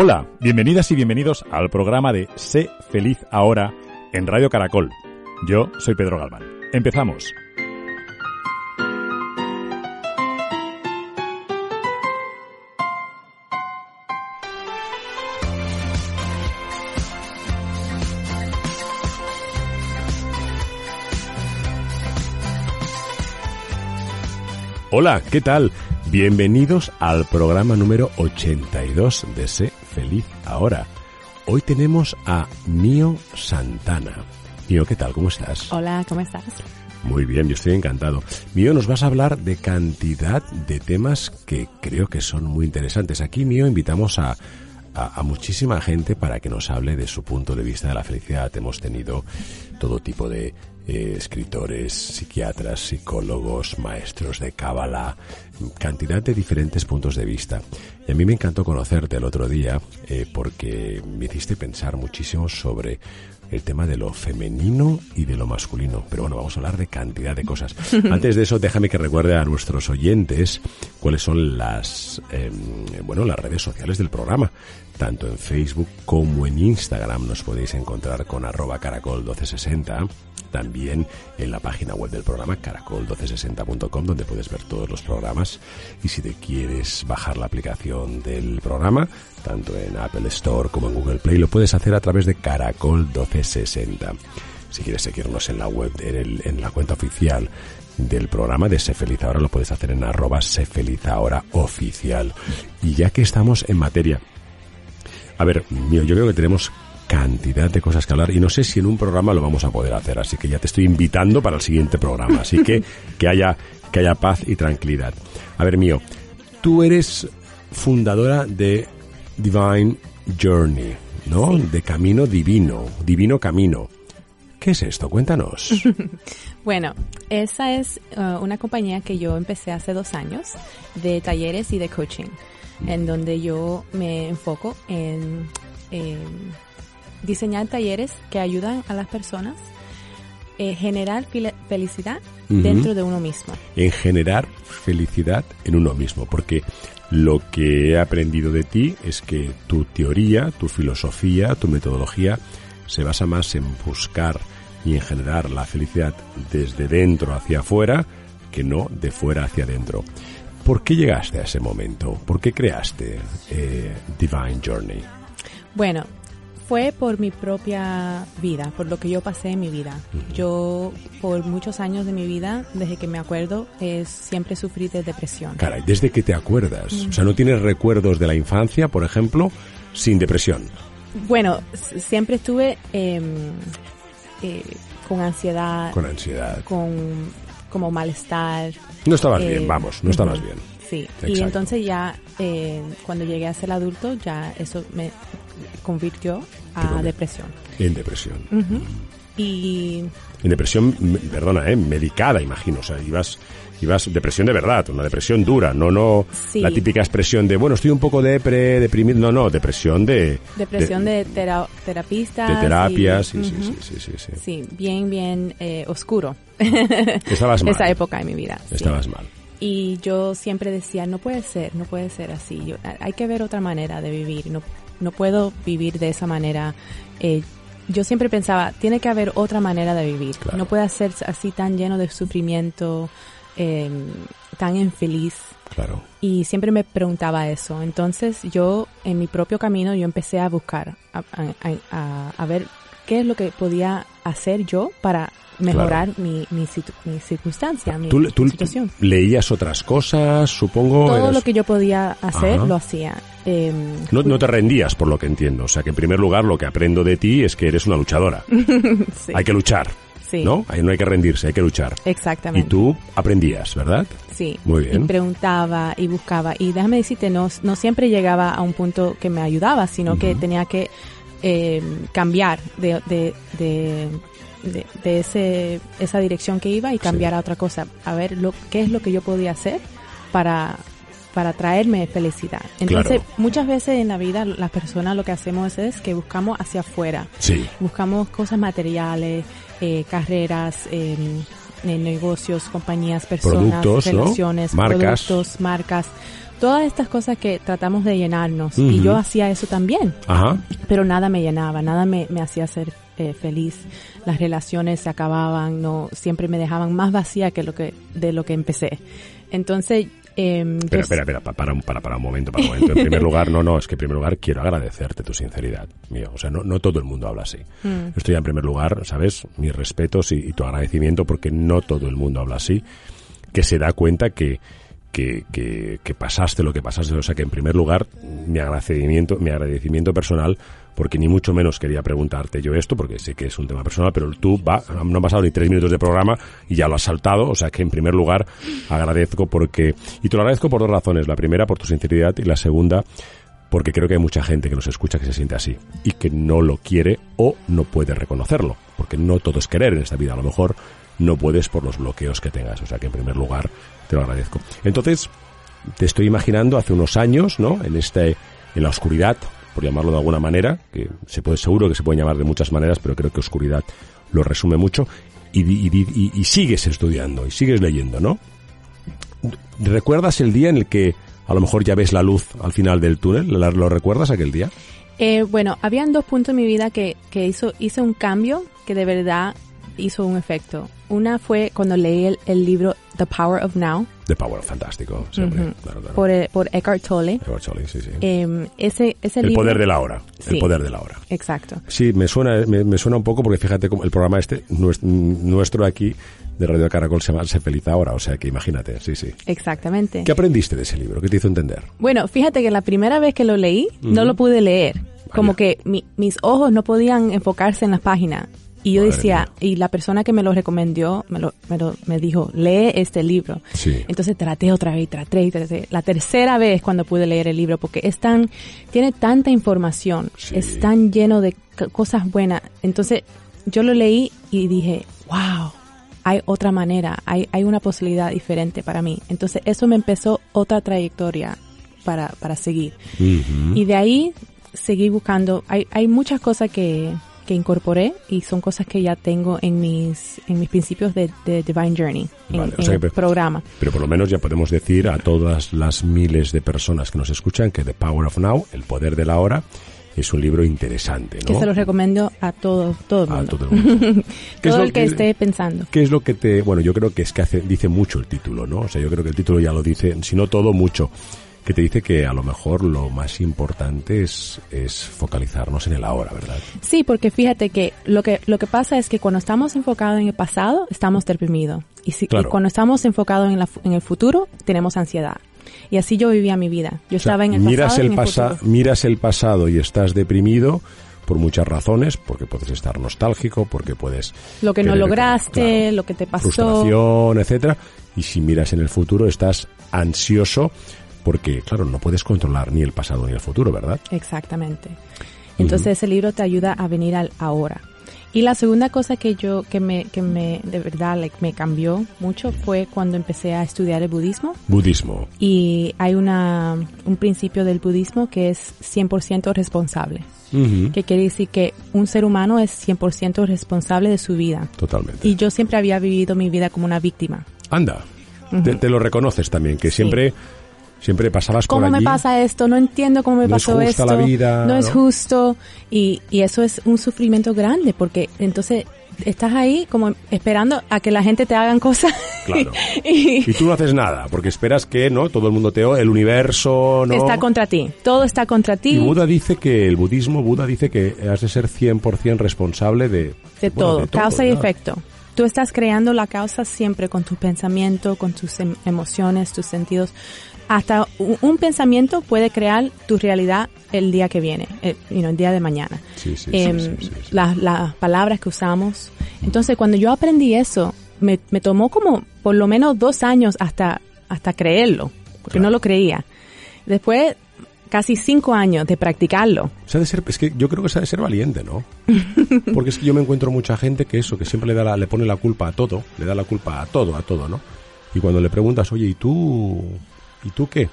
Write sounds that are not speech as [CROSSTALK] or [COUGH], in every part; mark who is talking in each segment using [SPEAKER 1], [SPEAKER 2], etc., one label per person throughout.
[SPEAKER 1] Hola, bienvenidas y bienvenidos al programa de Sé feliz ahora en Radio Caracol. Yo soy Pedro Galván. Empezamos. Hola, ¿qué tal? Bienvenidos al programa número 82 de Sé Feliz Ahora. Hoy tenemos a Mío Santana. Mío, ¿qué tal? ¿Cómo estás?
[SPEAKER 2] Hola, ¿cómo estás?
[SPEAKER 1] Muy bien, yo estoy encantado. Mío, nos vas a hablar de cantidad de temas que creo que son muy interesantes. Aquí, Mío, invitamos a, a, a, muchísima gente para que nos hable de su punto de vista de la felicidad. Hemos tenido todo tipo de eh, escritores, psiquiatras, psicólogos, maestros de cábala, cantidad de diferentes puntos de vista. Y a mí me encantó conocerte el otro día eh, porque me hiciste pensar muchísimo sobre el tema de lo femenino y de lo masculino. Pero bueno, vamos a hablar de cantidad de cosas. [LAUGHS] Antes de eso, déjame que recuerde a nuestros oyentes cuáles son las, eh, bueno, las redes sociales del programa. Tanto en Facebook como en Instagram nos podéis encontrar con arroba caracol 1260. También en la página web del programa caracol1260.com donde puedes ver todos los programas. Y si te quieres bajar la aplicación del programa, tanto en Apple Store como en Google Play, lo puedes hacer a través de Caracol 1260. Si quieres seguirnos en la web, en, la cuenta oficial del programa de Se Feliz Ahora, lo puedes hacer en arroba Se Ahora oficial. Y ya que estamos en materia, a ver, mío, yo creo que tenemos cantidad de cosas que hablar y no sé si en un programa lo vamos a poder hacer, así que ya te estoy invitando para el siguiente programa, así que que haya que haya paz y tranquilidad. A ver, mío, tú eres fundadora de Divine Journey, ¿no?
[SPEAKER 2] Sí.
[SPEAKER 1] De Camino Divino, Divino Camino. ¿Qué es esto? Cuéntanos. [LAUGHS]
[SPEAKER 2] bueno, esa es uh, una compañía que yo empecé hace dos años de talleres y de coaching, en donde yo me enfoco en, en diseñar talleres que ayudan a las personas eh, generar felicidad uh -huh. dentro de uno mismo.
[SPEAKER 1] En generar felicidad en uno mismo, porque lo que he aprendido de ti es que tu teoría, tu filosofía, tu metodología se basa más en buscar y en generar la felicidad desde dentro hacia afuera que no de fuera hacia adentro. ¿Por qué llegaste a ese momento? ¿Por qué creaste eh, Divine Journey?
[SPEAKER 2] Bueno, fue por mi propia vida, por lo que yo pasé en mi vida. Uh -huh. Yo, por muchos años de mi vida, desde que me acuerdo, eh, siempre sufrí de depresión.
[SPEAKER 1] Caray, desde que te acuerdas. Uh -huh. O sea, ¿no tienes recuerdos de la infancia, por ejemplo, sin depresión?
[SPEAKER 2] Bueno, siempre estuve eh, eh, con ansiedad.
[SPEAKER 1] Con ansiedad.
[SPEAKER 2] Con como malestar.
[SPEAKER 1] No estabas bien, vamos, no estabas uh -huh. bien.
[SPEAKER 2] Sí, Exacto. y entonces ya eh, cuando llegué a ser adulto, ya eso me convirtió a depresión.
[SPEAKER 1] En depresión.
[SPEAKER 2] Uh -huh. Y...
[SPEAKER 1] En depresión, perdona, ¿eh? medicada, imagino. O sea, ibas, ibas depresión de verdad, una depresión dura, no no
[SPEAKER 2] sí.
[SPEAKER 1] la típica expresión de, bueno, estoy un poco depre, deprimido. No, no, depresión de...
[SPEAKER 2] Depresión de, de tera, terapistas.
[SPEAKER 1] De terapias,
[SPEAKER 2] y,
[SPEAKER 1] sí,
[SPEAKER 2] uh -huh.
[SPEAKER 1] sí, sí, sí, sí,
[SPEAKER 2] sí. bien, bien eh, oscuro. [LAUGHS]
[SPEAKER 1] Estabas mal.
[SPEAKER 2] Esa época de mi vida.
[SPEAKER 1] Estabas
[SPEAKER 2] sí.
[SPEAKER 1] mal.
[SPEAKER 2] Y yo siempre decía, no puede ser, no puede ser así. Yo, hay que ver otra manera de vivir. No, no puedo vivir de esa manera. Eh, yo siempre pensaba, tiene que haber otra manera de vivir.
[SPEAKER 1] Claro.
[SPEAKER 2] No puede ser así tan lleno de sufrimiento, eh, tan infeliz.
[SPEAKER 1] Claro.
[SPEAKER 2] Y siempre me preguntaba eso. Entonces yo, en mi propio camino, yo empecé a buscar, a, a, a, a ver qué es lo que podía hacer yo para mejorar
[SPEAKER 1] Claro.
[SPEAKER 2] mi, mi, situ- mi circunstancia, mi
[SPEAKER 1] ¿Tú, tú
[SPEAKER 2] situación.
[SPEAKER 1] leías otras cosas, supongo?
[SPEAKER 2] Todo
[SPEAKER 1] eras-
[SPEAKER 2] lo que yo podía hacer,
[SPEAKER 1] Ajá.
[SPEAKER 2] lo hacía. Eh,
[SPEAKER 1] No, no te rendías, por lo que entiendo. O sea, que en primer lugar lo que aprendo de ti es que eres una luchadora. [LAUGHS]
[SPEAKER 2] sí,
[SPEAKER 1] Hay que luchar.
[SPEAKER 2] Sí.
[SPEAKER 1] ¿no? Ahí no hay que rendirse, hay que luchar. Y
[SPEAKER 2] Exactamente.
[SPEAKER 1] tú aprendías, ¿verdad?
[SPEAKER 2] Sí.
[SPEAKER 1] Muy bien.
[SPEAKER 2] Y preguntaba y buscaba. Y déjame decirte, no, no siempre llegaba a un punto que me ayudaba, sino que tenía que eh, cambiar de, de, de, de, de ese, esa dirección que iba y cambiar a otra cosa. A ver lo, qué es lo que yo podía hacer para para traerme felicidad. Entonces,
[SPEAKER 1] Claro.
[SPEAKER 2] muchas veces en la vida las personas lo que hacemos es que buscamos hacia afuera.
[SPEAKER 1] Sí.
[SPEAKER 2] Buscamos cosas materiales, eh, carreras, eh, eh, negocios, compañías, personas,
[SPEAKER 1] Productos, ¿no?
[SPEAKER 2] relaciones,
[SPEAKER 1] Marcas.
[SPEAKER 2] productos, marcas. Todas estas cosas que tratamos de llenarnos. Y yo hacía eso también,
[SPEAKER 1] Ajá.
[SPEAKER 2] pero nada me llenaba, nada me, me hacía ser eh, feliz. Las relaciones se acababan, no siempre me dejaban más vacía que lo que de lo que empecé. Entonces, eh,
[SPEAKER 1] Espera, espera, espera, pa- para, un- para, para un momento, para un momento. En primer lugar, no, no, es que en primer lugar quiero agradecerte tu sinceridad, mío. O sea, no, no todo el mundo habla así.
[SPEAKER 2] Mm.
[SPEAKER 1] Esto ya en primer lugar, ¿sabes? Mis respetos y, y tu agradecimiento porque no todo el mundo habla así. Que se da cuenta que, que, que, que pasaste lo que pasaste. O sea, que en primer lugar, mi agradecimiento, mi agradecimiento personal porque ni mucho menos quería preguntarte yo esto, porque sé que es un tema personal, pero tú va, no han pasado ni tres minutos de programa y ya lo has saltado, o sea que en primer lugar agradezco porque, y te lo agradezco por dos razones, la primera por tu sinceridad y la segunda porque creo que hay mucha gente que nos escucha que se siente así y que no lo quiere o no puede reconocerlo, porque no todo es querer en esta vida, a lo mejor no puedes por los bloqueos que tengas, o sea que en primer lugar te lo agradezco. Entonces, te estoy imaginando hace unos años, ¿no? En este, en la oscuridad, por llamarlo de alguna manera, que se puede, seguro que se puede llamar de muchas maneras, pero creo que oscuridad lo resume mucho, y, y, y- sigues estudiando, y sigues leyendo, ¿no? ¿Recuerdas el día en el que a lo mejor ya ves la luz al final del túnel? ¿La- ¿Lo recuerdas aquel día?
[SPEAKER 2] Eh, bueno, habían dos puntos en mi vida que, que hizo, hice un cambio que de verdad hizo un efecto. Una fue cuando leí el libro The Power of Now
[SPEAKER 1] The Power, fantástico, siempre,
[SPEAKER 2] Ujú.
[SPEAKER 1] claro, claro.
[SPEAKER 2] por, eh, por Eckhart Tolle.
[SPEAKER 1] Edward Shelley, sí, sí.
[SPEAKER 2] Eh, ese, ese
[SPEAKER 1] el
[SPEAKER 2] libro.
[SPEAKER 1] poder de la hora, el
[SPEAKER 2] Sí.
[SPEAKER 1] poder de la hora.
[SPEAKER 2] Exacto.
[SPEAKER 1] Sí, me suena, me, me suena un poco porque fíjate como el programa este, nues- nuestro aquí de Radio Caracol se llama Sé Feliz Ahora, o sea que imagínate, sí, sí.
[SPEAKER 2] Exactamente.
[SPEAKER 1] ¿Qué aprendiste de ese libro? ¿Qué te hizo entender?
[SPEAKER 2] Bueno, fíjate que la primera vez que lo leí, no lo pude leer. Como que mi- mis ojos no podían enfocarse en las páginas. Y yo
[SPEAKER 1] Madre
[SPEAKER 2] decía,
[SPEAKER 1] mía.
[SPEAKER 2] y la persona que me lo recomendó, me, lo, me, lo- me dijo, lee este libro.
[SPEAKER 1] Sí.
[SPEAKER 2] Entonces traté otra vez, traté y traté. La tercera vez cuando pude leer el libro, porque es tan, tiene tanta información,
[SPEAKER 1] Sí.
[SPEAKER 2] es tan lleno de cosas buenas. Entonces yo lo leí y dije, wow, hay otra manera, hay, hay una posibilidad diferente para mí. Entonces eso me empezó otra trayectoria para, para seguir. Y de ahí seguí buscando. Hay, hay muchas cosas que, que incorporé y son cosas que ya tengo en mis, en mis principios de, de Divine Journey, en,
[SPEAKER 1] Vale, o
[SPEAKER 2] en
[SPEAKER 1] sea
[SPEAKER 2] el
[SPEAKER 1] que-
[SPEAKER 2] programa.
[SPEAKER 1] Pero por lo menos ya podemos decir a todas las miles de personas que nos escuchan que The Power of Now, El Poder de la Hora, es un libro interesante,
[SPEAKER 2] Que
[SPEAKER 1] ¿no?
[SPEAKER 2] se los recomiendo a todo, todo el
[SPEAKER 1] A
[SPEAKER 2] mundo.
[SPEAKER 1] todo el mundo. [LAUGHS] ¿Qué es
[SPEAKER 2] todo
[SPEAKER 1] lo
[SPEAKER 2] el que, esté pensando.
[SPEAKER 1] ¿Qué es lo que te... Bueno, yo creo que es que hace, dice mucho el título, ¿no? O sea, yo creo que el título ya lo dice, si no todo, mucho. Que te dice que a lo mejor lo más importante es, es focalizarnos en el ahora, ¿verdad?
[SPEAKER 2] Sí, porque fíjate que lo que lo que pasa es que cuando estamos enfocados en el pasado, estamos deprimidos. Y, si, y
[SPEAKER 1] Claro.
[SPEAKER 2] cuando estamos enfocados en, la en el futuro, tenemos ansiedad. Y así yo vivía mi vida. Yo
[SPEAKER 1] O sea,
[SPEAKER 2] estaba en el
[SPEAKER 1] miras
[SPEAKER 2] pasado y
[SPEAKER 1] el
[SPEAKER 2] en el
[SPEAKER 1] pasa- miras el pasado y estás deprimido por muchas razones, porque puedes estar nostálgico, porque puedes
[SPEAKER 2] Lo que no lograste,
[SPEAKER 1] claro,
[SPEAKER 2] lo que te pasó.
[SPEAKER 1] frustración, etcétera. Y si miras en el futuro estás ansioso porque, claro, no puedes controlar ni el pasado ni el futuro, ¿verdad?
[SPEAKER 2] Exactamente. Entonces ese libro te ayuda a venir al ahora. Y la segunda cosa que yo, que me, que me, de verdad, like, me cambió mucho fue cuando empecé a estudiar el budismo.
[SPEAKER 1] Budismo.
[SPEAKER 2] Y hay una, un principio del budismo que es 100% responsable.
[SPEAKER 1] Ujú,
[SPEAKER 2] Que quiere decir que un ser humano es 100% responsable de su vida.
[SPEAKER 1] Totalmente.
[SPEAKER 2] Y yo siempre había vivido mi vida como una víctima.
[SPEAKER 1] Anda, te, te lo reconoces también, que siempre, siempre pasabas por
[SPEAKER 2] ¿Cómo me pasa esto? No entiendo cómo me
[SPEAKER 1] No es
[SPEAKER 2] pasó
[SPEAKER 1] justa
[SPEAKER 2] esto.
[SPEAKER 1] la vida,
[SPEAKER 2] no es justo. Y, y eso es un sufrimiento grande porque entonces estás ahí como esperando a que la gente te hagan cosas.
[SPEAKER 1] Claro. [LAUGHS]
[SPEAKER 2] y
[SPEAKER 1] Y tú no haces nada, porque esperas que, ¿no? Todo el mundo te el universo, ¿no?
[SPEAKER 2] está contra ti. Todo está contra ti.
[SPEAKER 1] Y Buda dice que, el budismo, Buda dice que has de ser 100% responsable de...
[SPEAKER 2] de,
[SPEAKER 1] bueno,
[SPEAKER 2] todo, causa y efecto. Tú estás creando la causa siempre con tu pensamiento, con tus em- emociones, tus sentidos. hasta un, pensamiento puede crear tu realidad el día que viene, el, you know, el día de mañana.
[SPEAKER 1] Sí, sí, sí,
[SPEAKER 2] Em,
[SPEAKER 1] sí.
[SPEAKER 2] Las, las palabras que usamos. Entonces, cuando yo aprendí eso, me, me tomó como por lo menos dos años hasta, hasta creerlo, porque
[SPEAKER 1] Claro.
[SPEAKER 2] no lo creía. Después, casi cinco años de practicarlo.
[SPEAKER 1] De ser, es que yo creo que se ha de ser valiente, ¿no? [LAUGHS] Porque es que yo me encuentro mucha gente que eso, que siempre le da la- le pone la culpa a todo, le da la culpa a todo, a todo, ¿no? Y cuando le preguntas, oye, ¿y tú, y tú qué?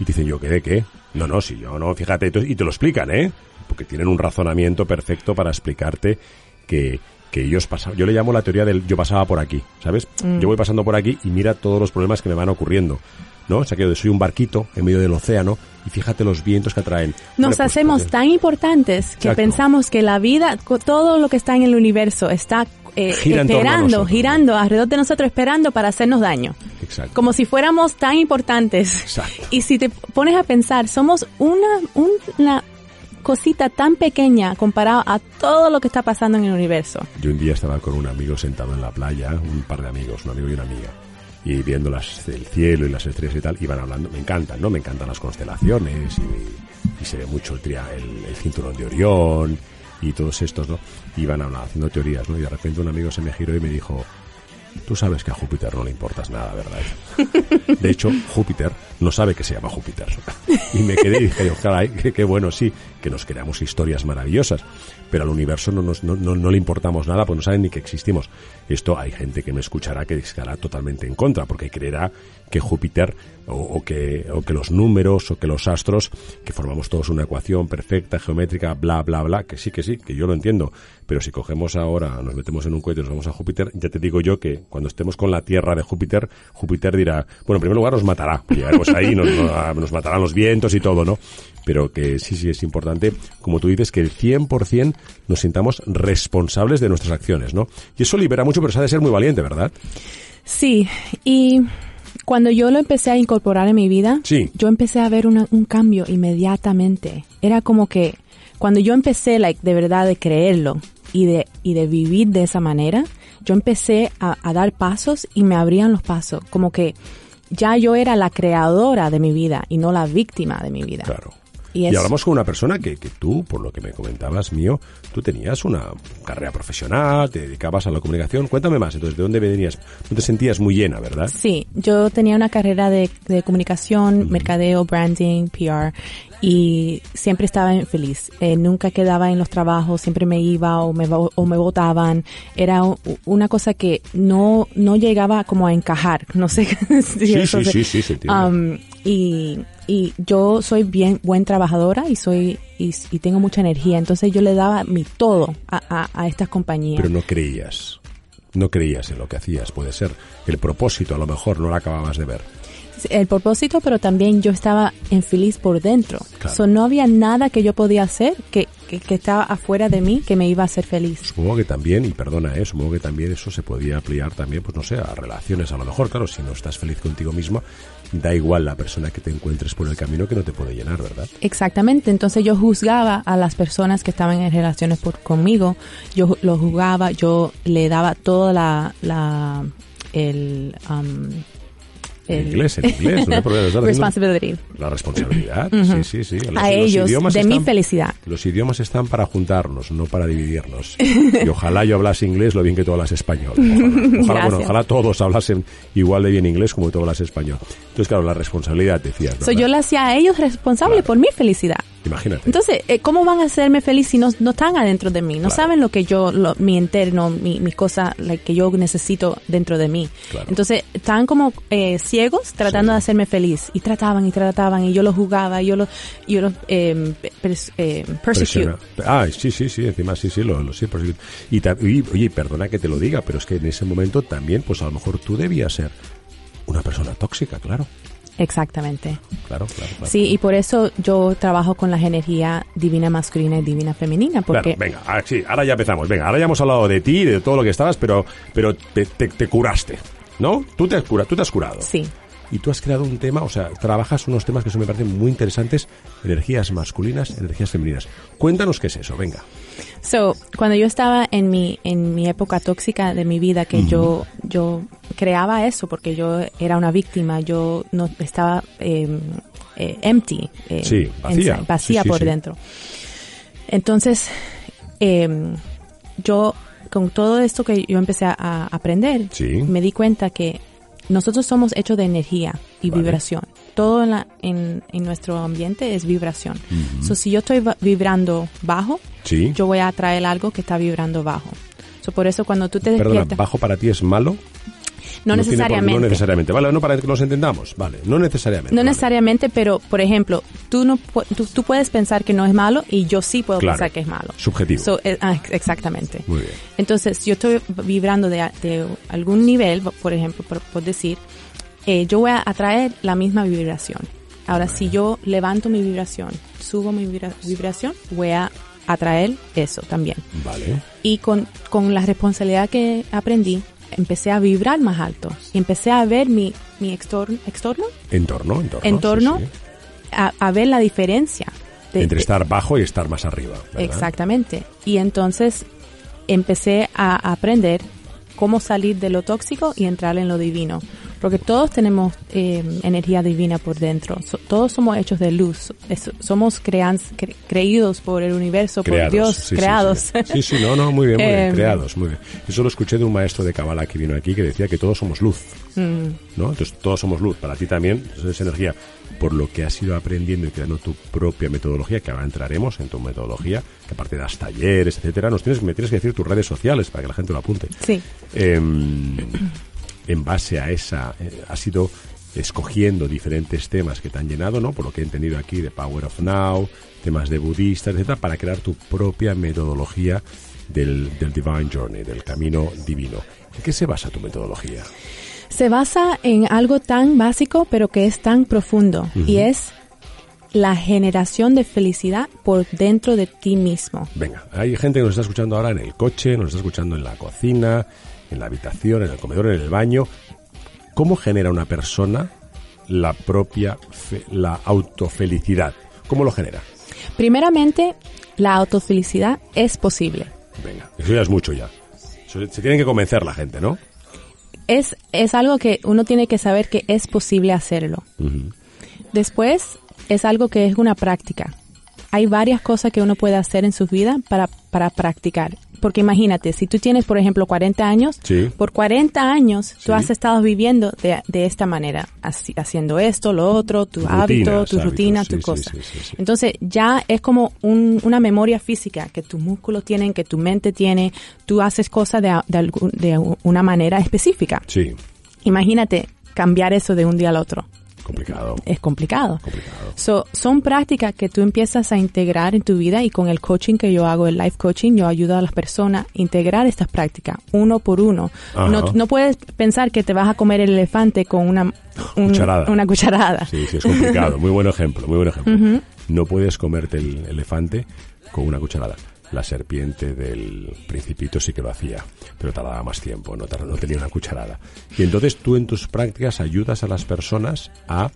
[SPEAKER 1] Y te dicen, ¿yo qué de qué? No, no, si yo no, fíjate, y te lo explican, ¿eh? Porque tienen un razonamiento perfecto para explicarte que, que ellos pasaban, yo le llamo la teoría del yo pasaba por aquí, ¿sabes? Yo voy pasando por aquí y mira todos los problemas que me van ocurriendo. ¿No? O sea, que soy un barquito en medio del océano y fíjate los vientos que atraen.
[SPEAKER 2] Nos
[SPEAKER 1] Bueno, pues,
[SPEAKER 2] hacemos
[SPEAKER 1] pues,
[SPEAKER 2] tan importantes que
[SPEAKER 1] Exacto.
[SPEAKER 2] pensamos que la vida, todo lo que está en el universo está eh, esperando, girando alrededor de nosotros, esperando para hacernos daño.
[SPEAKER 1] Exacto.
[SPEAKER 2] Como si fuéramos tan importantes.
[SPEAKER 1] Exacto.
[SPEAKER 2] Y si te pones a pensar, somos una, una cosita tan pequeña comparado a todo lo que está pasando en el universo.
[SPEAKER 1] Yo un día estaba con un amigo sentado en la playa, un par de amigos, un amigo y una amiga, y viendo las, el cielo y las estrellas y tal, iban hablando, me encantan, ¿no? Me encantan las constelaciones y, y se ve mucho el, tria- el, cinturón de Orión y todos estos, ¿no? Iban hablando, haciendo teorías, ¿no? Y de repente un amigo se me giró y me dijo, tú sabes que a Júpiter no le importas nada, ¿verdad? [LAUGHS] De hecho, Júpiter no sabe que se llama Júpiter. Y me quedé y dije, ojalá, qué, bueno, sí, que nos creamos historias maravillosas, pero al universo no, nos, no, no, no le importamos nada, pues no saben ni que existimos. Esto hay gente que me escuchará que estará totalmente en contra, porque creerá que Júpiter o, que, o que los números o que los astros, que formamos todos una ecuación perfecta, geométrica, bla, bla, bla, que sí, que sí, que yo lo entiendo. Pero si cogemos ahora, nos metemos en un cohete y nos vamos a Júpiter, ya te digo yo que cuando estemos con la Tierra de Júpiter, Júpiter dirá, bueno, en primer lugar nos matará, ahí, nos, nos, nos matarán los vientos y todo, ¿no? Pero que sí, sí es importante, como tú dices, que el 100% nos sintamos responsables de nuestras acciones, ¿no? Y eso libera mucho, pero se ha de ser muy valiente, ¿verdad?
[SPEAKER 2] Sí, y cuando yo lo empecé a incorporar en mi vida,
[SPEAKER 1] Sí.
[SPEAKER 2] yo empecé a ver una- un cambio inmediatamente. Era como que cuando yo empecé, like, de verdad, de creerlo y de, y de vivir de esa manera, yo empecé a, a dar pasos y me abrían los pasos. Como que ya yo era la creadora de mi vida y no la víctima de mi vida. Y
[SPEAKER 1] hablamos con una persona que, que tú, por lo que me comentabas mío, tú tenías una carrera profesional, te dedicabas a la comunicación. Cuéntame más, entonces, ¿de dónde venías? No te sentías muy llena, ¿verdad?
[SPEAKER 2] Sí, yo tenía una carrera de, de comunicación, mercadeo, branding, PR y siempre estaba feliz. Eh, nunca quedaba en los trabajos, siempre me iba o me, o me votaban. Era una cosa que no, no llegaba como a encajar. No sé [LAUGHS]
[SPEAKER 1] Sí, sí, sí, sí, se entiende.
[SPEAKER 2] Um, y, y yo soy bien buen trabajadora y soy y, tengo mucha energía. Entonces yo le daba mi todo a, a, a estas compañías.
[SPEAKER 1] Pero no creías. No creías en lo que hacías, puede ser. El propósito, a lo mejor, no lo acababas de ver.
[SPEAKER 2] El propósito, pero también yo estaba infeliz por dentro.
[SPEAKER 1] Claro.
[SPEAKER 2] So, no había nada que yo podía hacer que, que, que estaba afuera de mí que me iba a hacer feliz.
[SPEAKER 1] Supongo que también, y perdona, ¿eh? supongo que también eso se podía ampliar también, pues no sé, a relaciones. A lo mejor, claro, si no estás feliz contigo misma, da igual la persona que te encuentres por el camino que no te puede llenar, ¿verdad?
[SPEAKER 2] Exactamente, entonces yo juzgaba a las personas que estaban en relaciones por, conmigo, yo los juzgaba, yo le daba toda la, la el, um,
[SPEAKER 1] En inglés, en inglés, no
[SPEAKER 2] responsibility
[SPEAKER 1] La responsabilidad, sí, sí, sí. Los-
[SPEAKER 2] a
[SPEAKER 1] los
[SPEAKER 2] ellos de mi
[SPEAKER 1] están-
[SPEAKER 2] felicidad.
[SPEAKER 1] Los idiomas están para juntarnos, no para dividirnos. Y ojalá yo hablase inglés lo bien que tú hablas español. Ojalá, [LAUGHS] Ojalá, bueno, ojalá todos hablasen igual de bien inglés como tú hablas español. Entonces, claro, la responsabilidad, decías,
[SPEAKER 2] So,
[SPEAKER 1] ¿verdad?
[SPEAKER 2] yo le hacía a ellos responsables
[SPEAKER 1] Claro.
[SPEAKER 2] por mi felicidad.
[SPEAKER 1] Imagínate.
[SPEAKER 2] Entonces, eh, ¿cómo van a hacerme feliz si no, no están adentro de mí? No
[SPEAKER 1] Claro.
[SPEAKER 2] saben lo que yo, lo- mi interno, mi, mi cosa, la que yo necesito dentro de mí.
[SPEAKER 1] Claro.
[SPEAKER 2] Entonces, estaban como eh, ciegos tratando
[SPEAKER 1] Sí.
[SPEAKER 2] de hacerme feliz. Y trataban y trataban y yo los jugaba y yo los, yo los eh, pers- eh, persecute.
[SPEAKER 1] Ah, sí, sí, sí, encima sí, sí, lo, lo sí, persecute. y, y, oye, perdona que te lo diga, pero es que en ese momento también, pues a lo mejor tú debías ser una persona tóxica, claro,
[SPEAKER 2] Exactamente.
[SPEAKER 1] claro, claro. claro.
[SPEAKER 2] Sí, y por eso yo trabajo con las energías divina masculina y divina femenina, porque
[SPEAKER 1] Claro, venga, ah, sí, ahora ya empezamos. Venga, ahora ya hemos hablado de ti, de todo lo que estabas, pero, pero te, te- te curaste, ¿no? Tú te has curado, tú te has curado.
[SPEAKER 2] sí.
[SPEAKER 1] Y tú has creado un tema, o sea, trabajas unos temas que son, me parecen muy interesantes, energías masculinas, energías femeninas. Cuéntanos qué es eso, venga.
[SPEAKER 2] So, cuando yo estaba en mi, en mi época tóxica de mi vida, que yo, yo creaba eso porque yo era una víctima, yo no estaba eh, eh, empty, eh,
[SPEAKER 1] Sí, vacía.
[SPEAKER 2] en- vacía
[SPEAKER 1] Sí, sí,
[SPEAKER 2] por dentro. Entonces, eh, yo con todo esto que yo empecé a, a aprender, me di cuenta que nosotros somos hechos de energía y
[SPEAKER 1] Vale.
[SPEAKER 2] vibración. Todo en, la- en, en nuestro ambiente es vibración. So, si yo estoy vibrando bajo,
[SPEAKER 1] Sí.
[SPEAKER 2] yo voy a atraer algo que está vibrando bajo. So, por eso cuando tú te
[SPEAKER 1] Perdona,
[SPEAKER 2] despiertas,
[SPEAKER 1] ¿bajo para ti es malo?
[SPEAKER 2] No,
[SPEAKER 1] por-
[SPEAKER 2] necesariamente.
[SPEAKER 1] no necesariamente. Vale, no para que nos entendamos. Vale, no necesariamente.
[SPEAKER 2] No
[SPEAKER 1] vale.
[SPEAKER 2] necesariamente, pero por ejemplo, tú no tú, tú puedes pensar que no es malo y yo sí puedo
[SPEAKER 1] Claro.
[SPEAKER 2] pensar que es malo.
[SPEAKER 1] Subjetivo.
[SPEAKER 2] So, eh, ah, exactamente.
[SPEAKER 1] Muy bien.
[SPEAKER 2] Entonces, yo estoy vibrando de, de algún nivel, por ejemplo, por, por decir, eh, yo voy a atraer la misma vibración. Ahora, si yo levanto mi vibración, subo mi vibra- vibración, voy a atraer eso también.
[SPEAKER 1] Vale.
[SPEAKER 2] Y con, con la responsabilidad que aprendí, empecé a vibrar más alto y empecé a ver mi, mi extor- extorno,
[SPEAKER 1] Entorno, entorno.
[SPEAKER 2] entorno,
[SPEAKER 1] sí, sí.
[SPEAKER 2] A, a ver la diferencia. de-
[SPEAKER 1] Entre estar bajo y estar más arriba. ¿verdad?
[SPEAKER 2] Exactamente. Y entonces empecé a aprender cómo salir de lo tóxico y entrar en lo divino. Porque todos tenemos eh, energía divina por dentro. So- todos somos hechos de luz. Es- somos crean- cre- creídos por el universo,
[SPEAKER 1] Creados.
[SPEAKER 2] por Dios,
[SPEAKER 1] sí,
[SPEAKER 2] creados.
[SPEAKER 1] Sí, sí, Sí, no, no, muy bien, muy bien. [LAUGHS]
[SPEAKER 2] Em,
[SPEAKER 1] Creados, muy bien. Eso lo escuché de un maestro de Kabbalah que vino aquí que decía que todos somos luz.
[SPEAKER 2] Mm.
[SPEAKER 1] ¿No? Entonces todos somos luz. Para ti también eso es energía. Por lo que has ido aprendiendo y creando tu propia metodología, que ahora entraremos en tu metodología, que aparte das talleres, etcétera, nos tienes, me tienes que decir tus redes sociales para que la gente lo apunte.
[SPEAKER 2] Sí.
[SPEAKER 1] Em, en base a esa, eh, has ido escogiendo diferentes temas que te han llenado, ¿no? Por lo que he entendido aquí de Power of Now, temas de budistas, etcétera, para crear tu propia metodología del, del Divine Journey, del camino divino. ¿En qué se basa tu metodología?
[SPEAKER 2] Se basa en algo tan básico, pero que es tan profundo. Y es la generación de felicidad por dentro de ti mismo.
[SPEAKER 1] Venga, hay gente que nos está escuchando ahora en el coche, nos está escuchando en la cocina, en la habitación, en el comedor, en el baño. ¿Cómo genera una persona la propia, fe- la autofelicidad? ¿Cómo lo genera?
[SPEAKER 2] Primeramente, la autofelicidad es posible.
[SPEAKER 1] Venga, eso ya es mucho ya. Se tiene que convencer la gente, ¿no?
[SPEAKER 2] Es, es algo que uno tiene que saber que es posible hacerlo. Después, es algo que es una práctica. Hay varias cosas que uno puede hacer en su vida para, para practicar. Porque imagínate, si tú tienes, por ejemplo, 40 años,
[SPEAKER 1] Sí.
[SPEAKER 2] por 40 años
[SPEAKER 1] Sí.
[SPEAKER 2] tú has estado viviendo de, de esta manera, así- haciendo esto, lo otro, tu hábito, tu
[SPEAKER 1] hábitos,
[SPEAKER 2] rutina,
[SPEAKER 1] sí,
[SPEAKER 2] tu cosa. Entonces ya es como un- una memoria física que tus músculos tienen, que tu mente tiene, tú haces cosas de, de de una manera específica.
[SPEAKER 1] Sí,
[SPEAKER 2] Imagínate cambiar eso de un día al otro.
[SPEAKER 1] Complicado.
[SPEAKER 2] Es complicado.
[SPEAKER 1] Complicado.
[SPEAKER 2] So, son prácticas que tú empiezas a integrar en tu vida y con el coaching que yo hago, el life coaching, yo ayudo a las personas a integrar estas prácticas uno por uno.
[SPEAKER 1] Ajá.
[SPEAKER 2] No, no puedes pensar que te vas a comer el elefante con una, un-
[SPEAKER 1] Cucharada.
[SPEAKER 2] una cucharada.
[SPEAKER 1] Sí, sí, es complicado. Muy buen ejemplo, muy buen ejemplo. No puedes comerte el elefante con una cucharada. La serpiente del principito sí que lo hacía, pero tardaba más tiempo, no, no tenía una cucharada. Y entonces tú en tus prácticas ayudas a las personas a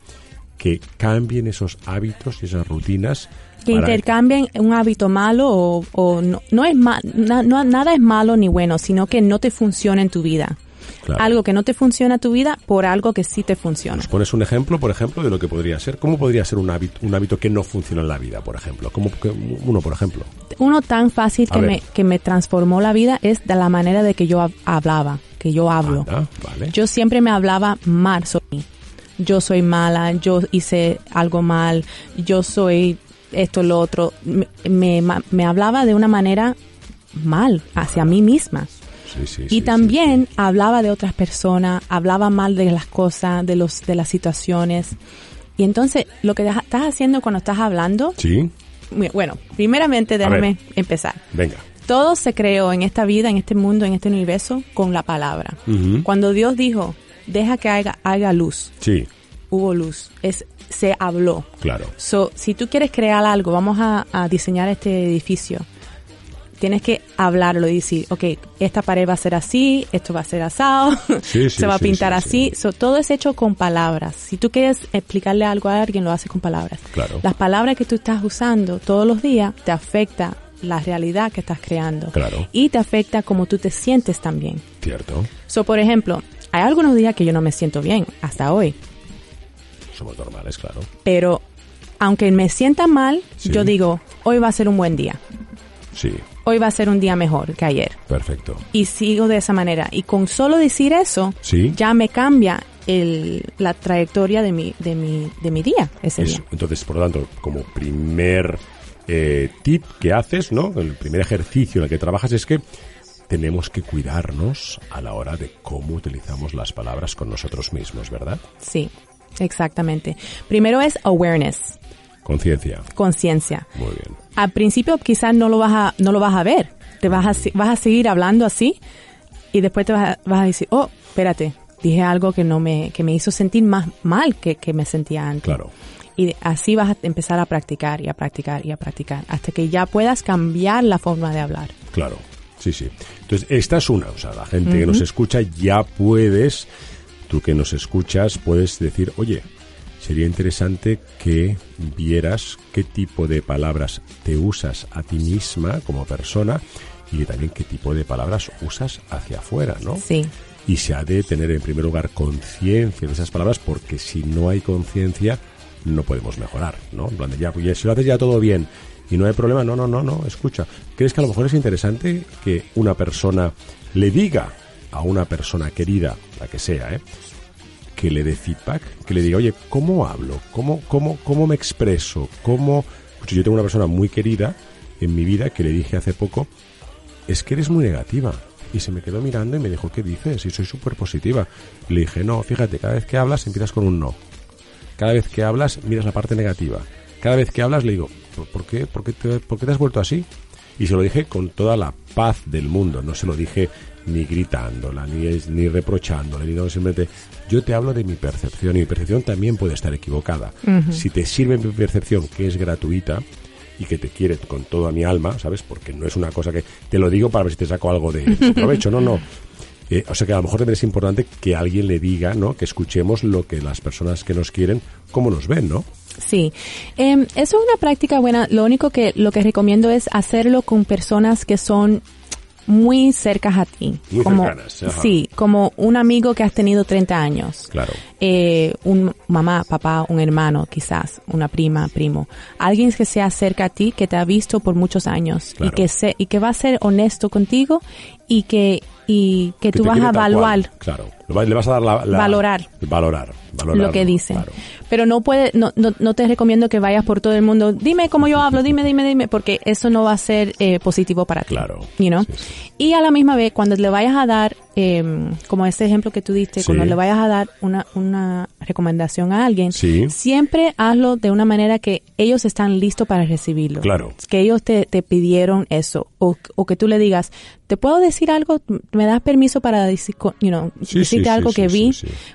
[SPEAKER 1] que cambien esos hábitos y esas rutinas.
[SPEAKER 2] Que intercambien un hábito malo o, o no, no es ma- na- no- nada es malo ni bueno, sino que no te funciona en tu vida.
[SPEAKER 1] Claro.
[SPEAKER 2] Algo que no te funciona en tu vida por algo que sí te funciona.
[SPEAKER 1] ¿Nos pones un ejemplo, por ejemplo, de lo que podría ser? ¿Cómo podría ser un hábito, un hábito que no funciona en la vida, por ejemplo? ¿Cómo, que- uno, por ejemplo.
[SPEAKER 2] Uno tan fácil
[SPEAKER 1] A
[SPEAKER 2] que me, que me transformó la vida es de la manera de que yo hab- hablaba, que yo hablo.
[SPEAKER 1] Anda, vale.
[SPEAKER 2] Yo siempre me hablaba mal sobre mí. Yo soy mala, yo hice algo mal, yo soy esto, lo otro. Me, me, me hablaba de una manera mal hacia mí misma.
[SPEAKER 1] Sí, sí,
[SPEAKER 2] Y
[SPEAKER 1] sí,
[SPEAKER 2] también hablaba de otras personas, hablaba mal de las cosas, de los, de las situaciones. Y entonces, lo que estás haciendo cuando estás hablando,
[SPEAKER 1] Sí,
[SPEAKER 2] bueno, primeramente déjame empezar.
[SPEAKER 1] venga.
[SPEAKER 2] Todo se creó en esta vida, en este mundo, en este universo, con la palabra. Cuando Dios dijo, deja que haga, haga luz,
[SPEAKER 1] Sí,
[SPEAKER 2] hubo luz, es, se habló.
[SPEAKER 1] claro.
[SPEAKER 2] So, si tú quieres crear algo, vamos a, a diseñar este edificio. Tienes que hablarlo y decir, ok, esta pared va a ser así, esto va a ser asado, [LAUGHS]
[SPEAKER 1] Sí, sí,
[SPEAKER 2] se va a pintar
[SPEAKER 1] sí,
[SPEAKER 2] así. So, todo es hecho con palabras. Si tú quieres explicarle algo a alguien, lo haces con palabras.
[SPEAKER 1] Claro.
[SPEAKER 2] Las palabras que tú estás usando todos los días te afecta la realidad que estás creando.
[SPEAKER 1] Claro.
[SPEAKER 2] Y te afecta cómo tú te sientes también.
[SPEAKER 1] Cierto.
[SPEAKER 2] So, por ejemplo, hay algunos días que yo no me siento bien, hasta hoy.
[SPEAKER 1] Somos normales, claro.
[SPEAKER 2] Pero aunque me sienta mal,
[SPEAKER 1] Sí.
[SPEAKER 2] yo digo, hoy va a ser un buen día.
[SPEAKER 1] Sí,
[SPEAKER 2] Hoy va a ser un día mejor que ayer.
[SPEAKER 1] perfecto.
[SPEAKER 2] Y sigo de esa manera. Y con solo decir eso,
[SPEAKER 1] Sí.
[SPEAKER 2] ya me cambia el, la trayectoria de mi, de mi, de mi día, ese
[SPEAKER 1] Eso.
[SPEAKER 2] día.
[SPEAKER 1] Entonces, por lo tanto, como primer eh, tip que haces, ¿no? El primer ejercicio en el que trabajas es que tenemos que cuidarnos a la hora de cómo utilizamos las palabras con nosotros mismos, ¿verdad?
[SPEAKER 2] Sí, exactamente. Primero es awareness,
[SPEAKER 1] Conciencia.
[SPEAKER 2] conciencia.
[SPEAKER 1] Muy bien.
[SPEAKER 2] Al principio quizás no lo vas a, no lo vas a ver. Te vas a, vas a seguir hablando así y después te vas a, vas a decir, oh, espérate, dije algo que no me, que me hizo sentir más mal que, que me sentía antes.
[SPEAKER 1] Claro.
[SPEAKER 2] Y así vas a empezar a practicar y a practicar y a practicar hasta que ya puedas cambiar la forma de hablar.
[SPEAKER 1] Claro, sí, sí. Entonces, esta es una, o sea, la gente que nos escucha ya puedes, tú que nos escuchas, puedes decir, oye, sería interesante que vieras qué tipo de palabras te usas a ti misma como persona y también qué tipo de palabras usas hacia afuera, ¿no?
[SPEAKER 2] Sí,
[SPEAKER 1] Y se ha de tener en primer lugar conciencia de esas palabras porque si no hay conciencia no podemos mejorar, ¿no? En plan de ya, pues, si lo haces ya todo bien y no hay problema, no, no, no, no, escucha. ¿Crees que a lo mejor es interesante que una persona le diga a una persona querida, la que sea, ¿eh? Que le dé feedback, que le diga, oye, ¿cómo hablo? ¿Cómo, cómo, cómo me expreso? ¿Cómo...? Yo tengo una persona muy querida en mi vida que le dije hace poco, es que eres muy negativa. Y se me quedó mirando y me dijo, ¿qué dices? Y soy súper positiva. Le dije, no, fíjate, cada vez que hablas empiezas con un no. Cada vez que hablas miras la parte negativa. Cada vez que hablas le digo, ¿por, por qué, por, qué te, por qué te has vuelto así? Y se lo dije con toda la paz del mundo. No se lo dije ni gritándola, ni, es- ni reprochándole, ni no, simplemente yo te hablo de mi percepción y mi percepción también puede estar equivocada. Si te sirve mi percepción, que es gratuita, y que te quiere con toda mi alma, ¿sabes? Porque no es una cosa que te lo digo para ver si te saco algo de, de provecho, no, no. [LAUGHS] Eh, o sea que a lo mejor también es importante que alguien le diga, ¿no? Que escuchemos lo que las personas que nos quieren, cómo nos ven, ¿no?
[SPEAKER 2] sí. Em, eso es una práctica buena. Lo único que, lo que recomiendo es hacerlo con personas que son muy cercas a ti.
[SPEAKER 1] Muy
[SPEAKER 2] como,
[SPEAKER 1] cercanas.
[SPEAKER 2] Sí, como un amigo que has tenido 30 años.
[SPEAKER 1] Claro.
[SPEAKER 2] eh, un mamá, papá, un hermano, quizás, una prima, primo, alguien que se acerca a ti, que te ha visto por muchos años
[SPEAKER 1] Claro.
[SPEAKER 2] y que se, y que va a ser honesto contigo y que y que,
[SPEAKER 1] Que
[SPEAKER 2] tú vas a evaluar
[SPEAKER 1] cual, Claro. Le va- Le vas a dar la... la-
[SPEAKER 2] Valorar.
[SPEAKER 1] Valorar. valorar
[SPEAKER 2] lo que dicen.
[SPEAKER 1] claro.
[SPEAKER 2] Pero no puede, no, no, no te recomiendo que vayas por todo el mundo, dime cómo yo hablo, dime, dime, dime, porque eso no va a ser eh, positivo para ti.
[SPEAKER 1] Claro.
[SPEAKER 2] You know?
[SPEAKER 1] Sí, sí.
[SPEAKER 2] Y a la misma vez, cuando le vayas a dar, eh, como ese ejemplo que tú diste,
[SPEAKER 1] Sí.
[SPEAKER 2] cuando le vayas a dar una, una recomendación a alguien,
[SPEAKER 1] Sí.
[SPEAKER 2] siempre hazlo de una manera que ellos están listos para recibirlo.
[SPEAKER 1] Claro.
[SPEAKER 2] Que ellos te, te pidieron eso. O, o que tú le digas, ¿te puedo decir algo? ¿Me das permiso para decir, you know,
[SPEAKER 1] Sí,
[SPEAKER 2] decirte
[SPEAKER 1] sí,
[SPEAKER 2] algo
[SPEAKER 1] sí,
[SPEAKER 2] que vi?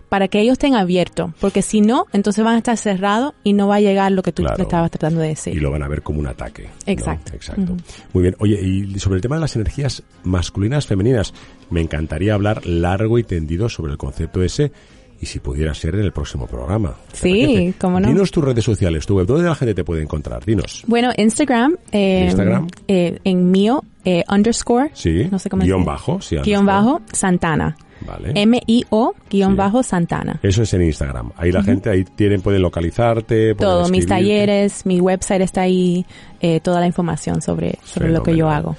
[SPEAKER 2] Para que ellos estén abiertos. Porque si no, entonces van a estar cerrados y no va a llegar lo que tú
[SPEAKER 1] Claro.
[SPEAKER 2] le estabas tratando de decir.
[SPEAKER 1] Y lo van a ver como un ataque. ¿no?
[SPEAKER 2] Exacto.
[SPEAKER 1] Exacto. Muy bien. Oye, y sobre el tema de las energías masculinas, femeninas, me encantaría hablar largo y tendido sobre el concepto ese y si pudiera ser en el próximo programa. ¿Te
[SPEAKER 2] Sí, cómo no.
[SPEAKER 1] Dinos tus redes sociales, tu web, ¿dónde la gente te puede encontrar? Dinos.
[SPEAKER 2] Bueno, Instagram. Eh,
[SPEAKER 1] Instagram.
[SPEAKER 2] eh, en mío, eh, underscore.
[SPEAKER 1] Sí,
[SPEAKER 2] No sé cómo guion
[SPEAKER 1] bajo, sí,
[SPEAKER 2] Guión bajo, Santana.
[SPEAKER 1] Vale.
[SPEAKER 2] M-I-O, guion
[SPEAKER 1] Sí.
[SPEAKER 2] bajo, Santana.
[SPEAKER 1] Eso es en Instagram. Ahí la gente, ahí tienen, pueden localizarte. pueden
[SPEAKER 2] Todo, mis talleres, mi website está ahí, eh, toda la información sobre, sobre lo que yo hago.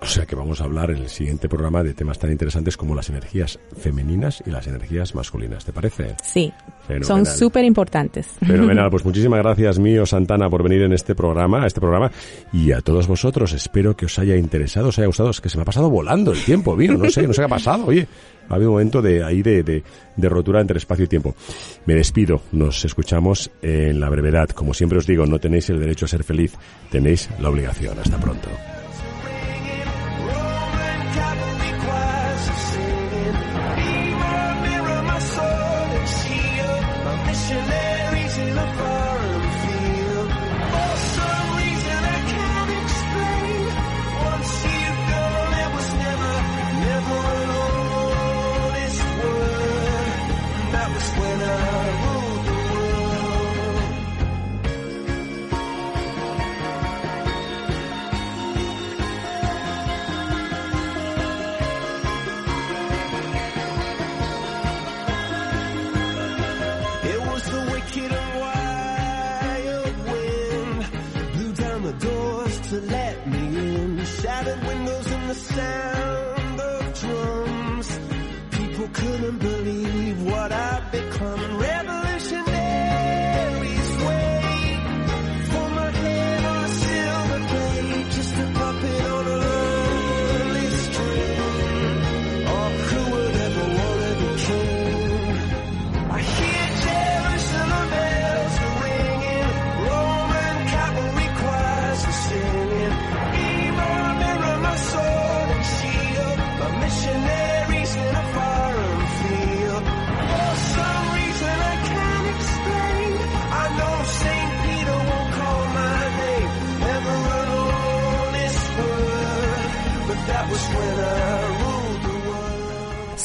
[SPEAKER 1] O sea que vamos a hablar en el siguiente programa de temas tan interesantes como las energías femeninas y las energías masculinas. ¿Te parece?
[SPEAKER 2] Sí,
[SPEAKER 1] Fenomenal.
[SPEAKER 2] son súper importantes.
[SPEAKER 1] Fenomenal, pues [LAUGHS] muchísimas gracias mío Santana por venir en este programa, a este programa y a todos vosotros espero que os haya interesado, os haya gustado, es que se me ha pasado volando el tiempo, mío, no sé, no sé qué ha pasado, oye, ha habido un momento de ahí de, de, de rotura entre espacio y tiempo. Me despido, nos escuchamos en la brevedad, como siempre os digo, no tenéis el derecho a ser feliz, tenéis la obligación, hasta pronto.
[SPEAKER 3] couldn't believe what I've become.